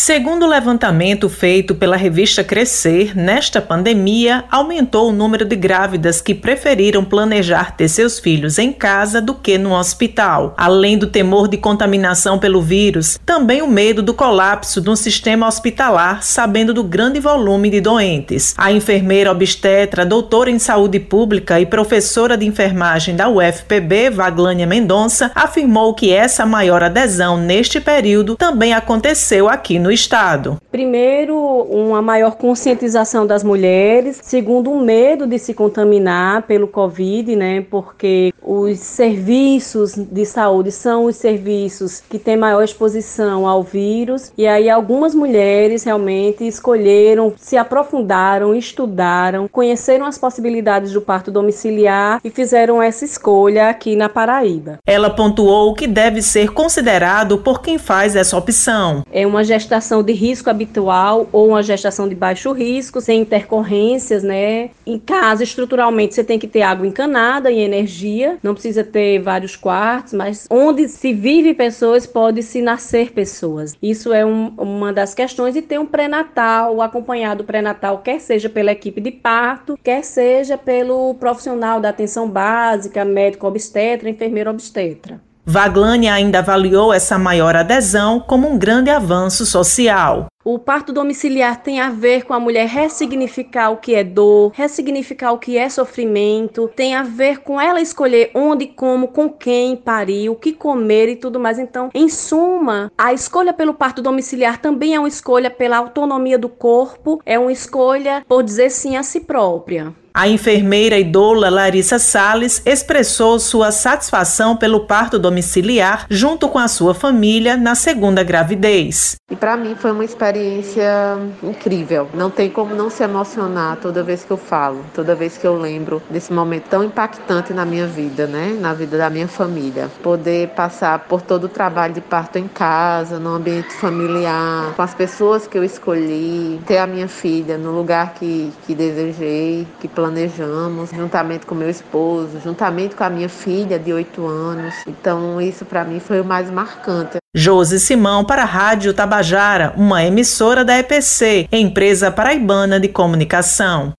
Segundo o levantamento feito pela revista Crescer, nesta pandemia aumentou o número de grávidas que preferiram planejar ter seus filhos em casa do que no hospital. Além do temor de contaminação pelo vírus, também o medo do colapso do sistema hospitalar, sabendo do grande volume de doentes. A enfermeira obstetra, doutora em saúde pública e professora de enfermagem da UFPB, Vaglânia Mendonça, afirmou que essa maior adesão neste período também aconteceu aqui no no estado? Primeiro, uma maior conscientização das mulheres. Segundo, um medo de se contaminar pelo Covid, né? Porque os serviços de saúde são os serviços que têm maior exposição ao vírus. E aí, algumas mulheres realmente escolheram, se aprofundaram, estudaram, conheceram as possibilidades do parto domiciliar e fizeram essa escolha aqui na Paraíba. Ela pontuou que deve ser considerado por quem faz essa opção. É uma gestação gestação de risco habitual ou uma gestação de baixo risco, sem intercorrências, né? Em casa, estruturalmente, você tem que ter água encanada e energia, não precisa ter vários quartos, mas onde se vive pessoas, pode-se nascer pessoas. Isso é um, uma das questões e ter um pré-natal, acompanhado pré-natal, quer seja pela equipe de parto, quer seja pelo profissional da atenção básica, médico obstetra, enfermeiro obstetra. Vaglani ainda avaliou essa maior adesão como um grande avanço social. O parto domiciliar tem a ver com a mulher ressignificar o que é dor, ressignificar o que é sofrimento, tem a ver com ela escolher onde, como, com quem parir, o que comer e tudo mais. Então, em suma, a escolha pelo parto domiciliar também é uma escolha pela autonomia do corpo, é uma escolha por dizer sim a si própria. A enfermeira e doula Larissa Sales expressou sua satisfação pelo parto domiciliar junto com a sua família na segunda gravidez. E para mim foi uma experiência incrível. Não tem como não se emocionar toda vez que eu falo, toda vez que eu lembro desse momento tão impactante na minha vida, né? Na vida da minha família. Poder passar por todo o trabalho de parto em casa, no ambiente familiar, com as pessoas que eu escolhi, ter a minha filha no lugar que, que desejei, que planejamos, juntamente com meu esposo, juntamente com a minha filha de 8 anos. Então, isso para mim foi o mais marcante. Josi Simão para a Rádio Tabajara, uma emissora da EPC, empresa paraibana de comunicação.